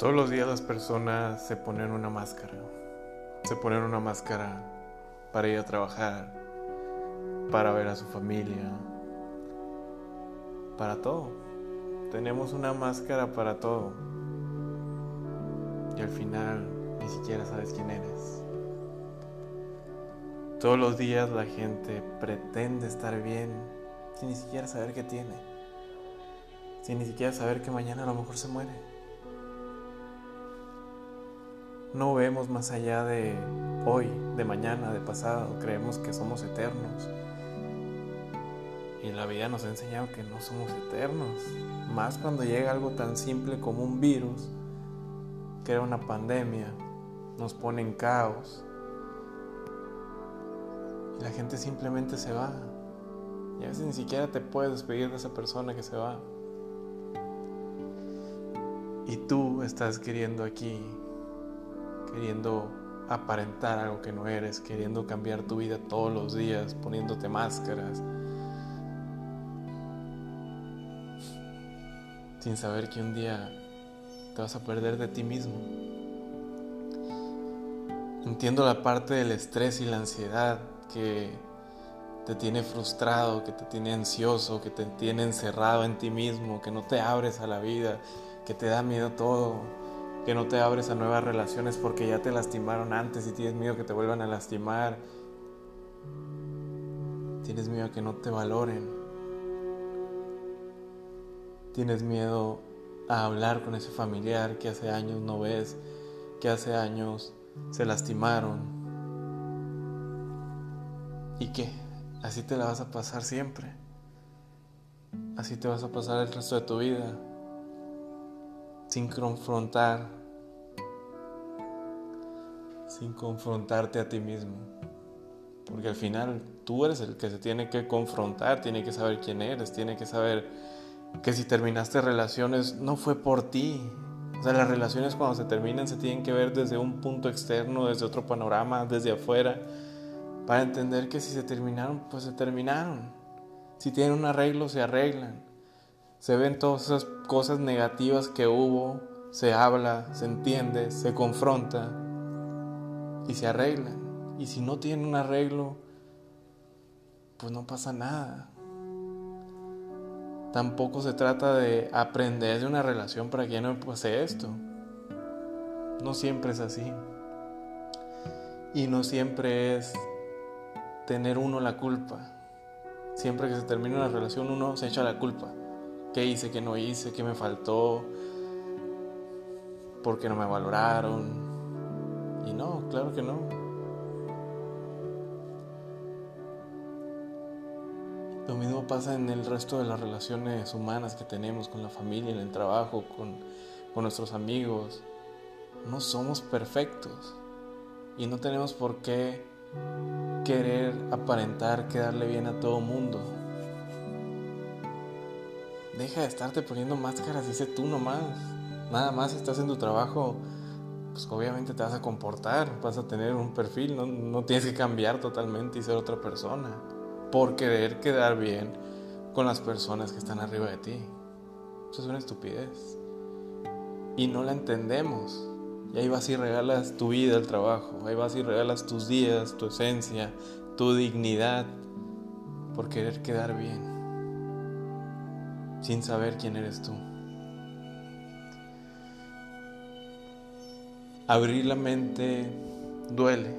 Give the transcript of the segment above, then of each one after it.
Todos los días las personas se ponen una máscara. Se ponen una máscara para ir a trabajar, para ver a su familia, para todo. Tenemos una máscara para todo. Y al final ni siquiera sabes quién eres. Todos los días la gente pretende estar bien sin ni siquiera saber qué tiene. Sin ni siquiera saber que mañana a lo mejor se muere no vemos más allá de hoy, de mañana, de pasado, creemos que somos eternos. Y la vida nos ha enseñado que no somos eternos, más cuando llega algo tan simple como un virus, crea una pandemia, nos pone en caos. Y la gente simplemente se va. Y a veces ni siquiera te puedes despedir de esa persona que se va. Y tú estás queriendo aquí queriendo aparentar algo que no eres, queriendo cambiar tu vida todos los días, poniéndote máscaras, sin saber que un día te vas a perder de ti mismo. Entiendo la parte del estrés y la ansiedad que te tiene frustrado, que te tiene ansioso, que te tiene encerrado en ti mismo, que no te abres a la vida, que te da miedo todo, que no te abres a nuevas relaciones porque ya te lastimaron antes y tienes miedo que te vuelvan a lastimar. Tienes miedo a que no te valoren. Tienes miedo a hablar con ese familiar que hace años no ves, que hace años se lastimaron. ¿Y qué? Así te la vas a pasar siempre. Así te vas a pasar el resto de tu vida sin confrontar, sin confrontarte a ti mismo. Porque al final tú eres el que se tiene que confrontar, tiene que saber quién eres, tiene que saber que si terminaste relaciones no fue por ti. O sea, las relaciones cuando se terminan se tienen que ver desde un punto externo, desde otro panorama, desde afuera, para entender que si se terminaron, pues se terminaron. Si tienen un arreglo, se arreglan se ven todas esas cosas negativas que hubo, se habla, se entiende, se confronta y se arreglan. Y si no tienen un arreglo, pues no pasa nada. Tampoco se trata de aprender de una relación para que ya no pase esto. No siempre es así. Y no siempre es tener uno la culpa. Siempre que se termina una relación uno se echa la culpa qué hice, qué no hice, qué me faltó, por qué no me valoraron. Y no, claro que no. Lo mismo pasa en el resto de las relaciones humanas que tenemos con la familia, en el trabajo, con, con nuestros amigos. No somos perfectos y no tenemos por qué querer aparentar quedarle bien a todo mundo deja de estarte poniendo máscaras, dice tú nomás. Nada más estás en tu trabajo, pues obviamente te vas a comportar, vas a tener un perfil, no, no tienes que cambiar totalmente y ser otra persona por querer quedar bien con las personas que están arriba de ti. Eso es una estupidez. Y no la entendemos. Y ahí vas y regalas tu vida al trabajo, ahí vas y regalas tus días, tu esencia, tu dignidad, por querer quedar bien sin saber quién eres tú. Abrir la mente duele,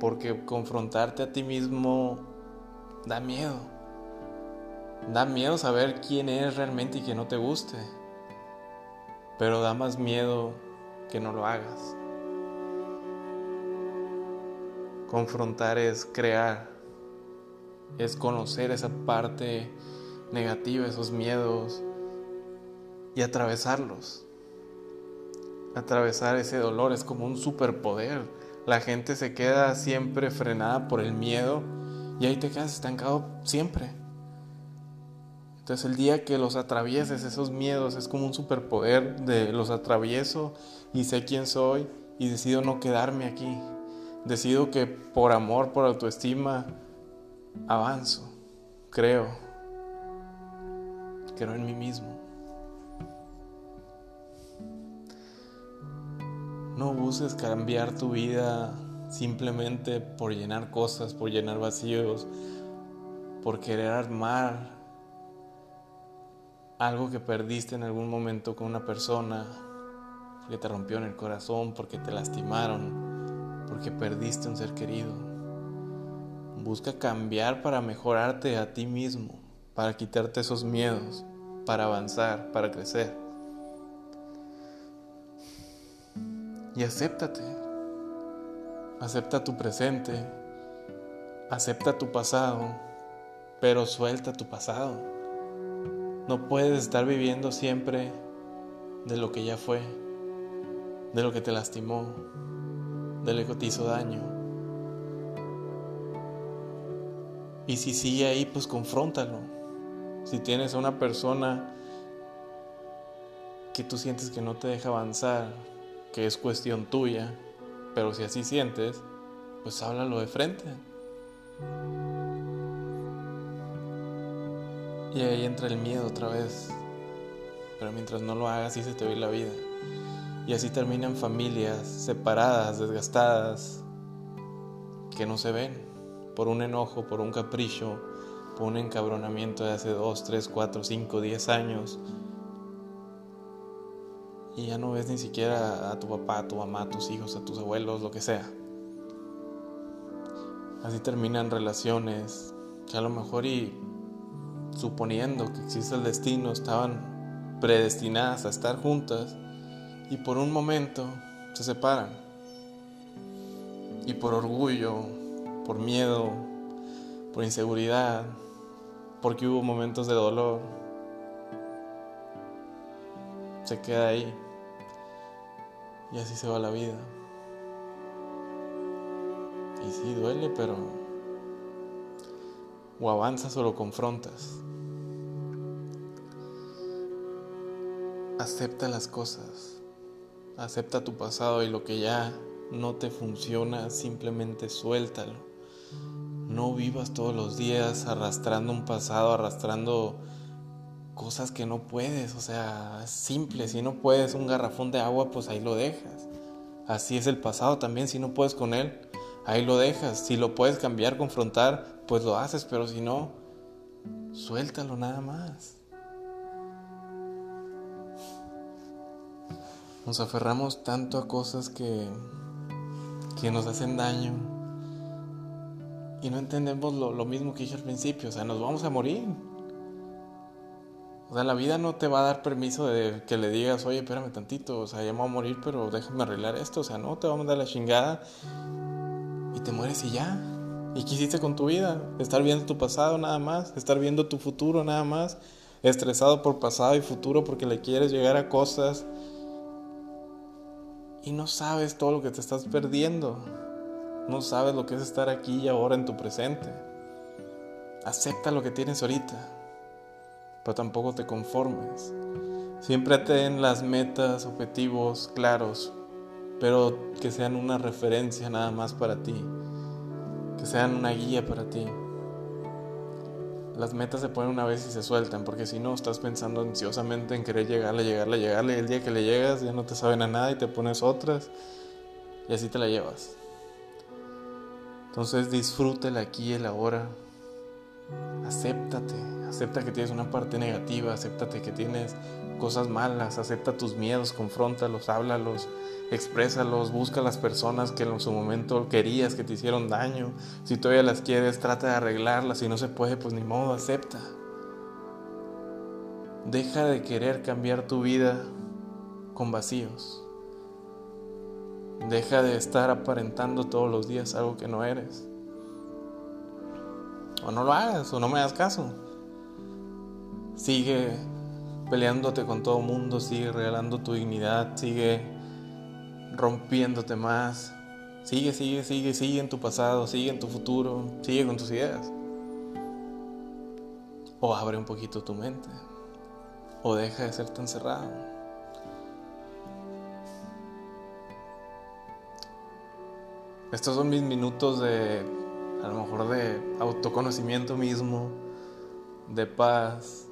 porque confrontarte a ti mismo da miedo. Da miedo saber quién eres realmente y que no te guste, pero da más miedo que no lo hagas. Confrontar es crear, es conocer esa parte negativa, esos miedos y atravesarlos. Atravesar ese dolor es como un superpoder. La gente se queda siempre frenada por el miedo y ahí te quedas estancado siempre. Entonces el día que los atravieses, esos miedos, es como un superpoder de los atravieso y sé quién soy y decido no quedarme aquí. Decido que por amor, por autoestima, avanzo, creo, creo en mí mismo. No busques cambiar tu vida simplemente por llenar cosas, por llenar vacíos, por querer armar algo que perdiste en algún momento con una persona, que te rompió en el corazón, porque te lastimaron, porque perdiste un ser querido. Busca cambiar para mejorarte a ti mismo, para quitarte esos miedos, para avanzar, para crecer. Y acéptate. Acepta tu presente. Acepta tu pasado, pero suelta tu pasado. No puedes estar viviendo siempre de lo que ya fue de lo que te lastimó, de lo que te hizo daño. Y si sigue ahí, pues confróntalo. Si tienes a una persona que tú sientes que no te deja avanzar, que es cuestión tuya, pero si así sientes, pues háblalo de frente. Y ahí entra el miedo otra vez. Pero mientras no lo hagas, sí se te ve la vida. Y así terminan familias separadas, desgastadas, que no se ven por un enojo, por un capricho, un encabronamiento de hace 2, 3, 4, 5, 10 años. Y ya no ves ni siquiera a tu papá, a tu mamá, a tus hijos, a tus abuelos, lo que sea. Así terminan relaciones que a lo mejor y suponiendo que existe el destino estaban predestinadas a estar juntas y por un momento se separan. Y por orgullo, por miedo, por inseguridad, porque hubo momentos de dolor, se queda ahí. Y así se va la vida. Y sí, duele, pero o avanzas o lo confrontas. Acepta las cosas. Acepta tu pasado y lo que ya no te funciona, simplemente suéltalo. No vivas todos los días arrastrando un pasado, arrastrando cosas que no puedes. O sea, es simple. Si no puedes un garrafón de agua, pues ahí lo dejas. Así es el pasado también. Si no puedes con él, ahí lo dejas. Si lo puedes cambiar, confrontar, pues lo haces. Pero si no, suéltalo nada más. Nos aferramos tanto a cosas que, que nos hacen daño y no entendemos lo, lo mismo que dije al principio, o sea, nos vamos a morir. O sea, la vida no te va a dar permiso de que le digas, oye, espérame tantito, o sea, ya me voy a morir, pero déjame arreglar esto, o sea, no, te va a mandar la chingada y te mueres y ya. ¿Y qué hiciste con tu vida? Estar viendo tu pasado nada más, estar viendo tu futuro nada más, estresado por pasado y futuro porque le quieres llegar a cosas y no sabes todo lo que te estás perdiendo. No sabes lo que es estar aquí y ahora en tu presente. Acepta lo que tienes ahorita, pero tampoco te conformes. Siempre ten las metas, objetivos claros, pero que sean una referencia nada más para ti, que sean una guía para ti las metas se ponen una vez y se sueltan, porque si no estás pensando ansiosamente en querer llegarle, llegarle, llegarle, y el día que le llegas ya no te saben a nada y te pones otras y así te la llevas. Entonces disfruta el aquí y el ahora. Acéptate, acepta que tienes una parte negativa, acéptate que tienes cosas malas, acepta tus miedos, confróntalos, háblalos, exprésalos, busca a las personas que en su momento querías que te hicieron daño. Si todavía las quieres, trata de arreglarlas. Si no se puede, pues ni modo, acepta. Deja de querer cambiar tu vida con vacíos. Deja de estar aparentando todos los días algo que no eres. O no lo hagas, o no me hagas caso. Sigue peleándote con todo mundo, sigue regalando tu dignidad, sigue rompiéndote más. Sigue, sigue, sigue, sigue en tu pasado, sigue en tu futuro, sigue con tus ideas. O abre un poquito tu mente. O deja de ser tan cerrado. Estos son mis minutos de, a lo mejor, de autoconocimiento mismo, de paz,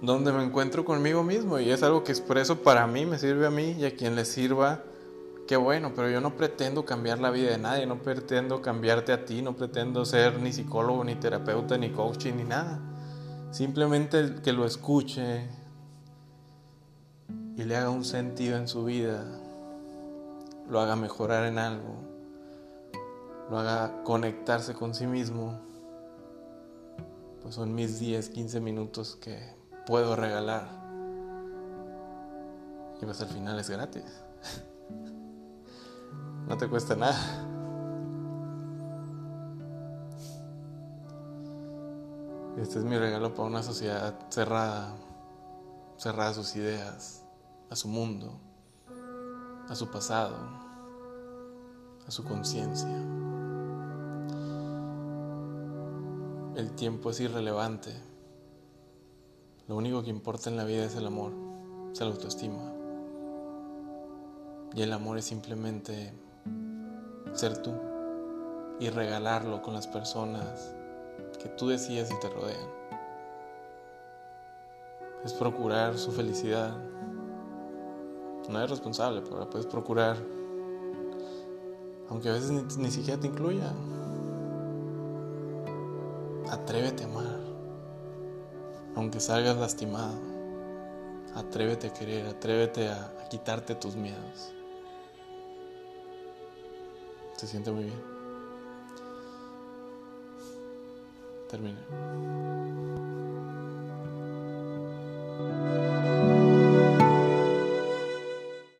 donde me encuentro conmigo mismo y es algo que expreso para mí, me sirve a mí y a quien le sirva, qué bueno, pero yo no pretendo cambiar la vida de nadie, no pretendo cambiarte a ti, no pretendo ser ni psicólogo, ni terapeuta, ni coaching, ni nada. Simplemente que lo escuche y le haga un sentido en su vida, lo haga mejorar en algo, lo haga conectarse con sí mismo, pues son mis 10, 15 minutos que puedo regalar. Y pues al final es gratis. No te cuesta nada. Este es mi regalo para una sociedad cerrada, cerrada a sus ideas, a su mundo, a su pasado, a su conciencia. El tiempo es irrelevante. Lo único que importa en la vida es el amor, es la autoestima. Y el amor es simplemente ser tú y regalarlo con las personas que tú decides y te rodean. Es procurar su felicidad. No eres responsable, pero puedes procurar. Aunque a veces ni, siquiera te incluya. Atrévete a amar aunque salgas lastimado, atrévete a querer, atrévete a, quitarte tus miedos. Se siente muy bien. Termina.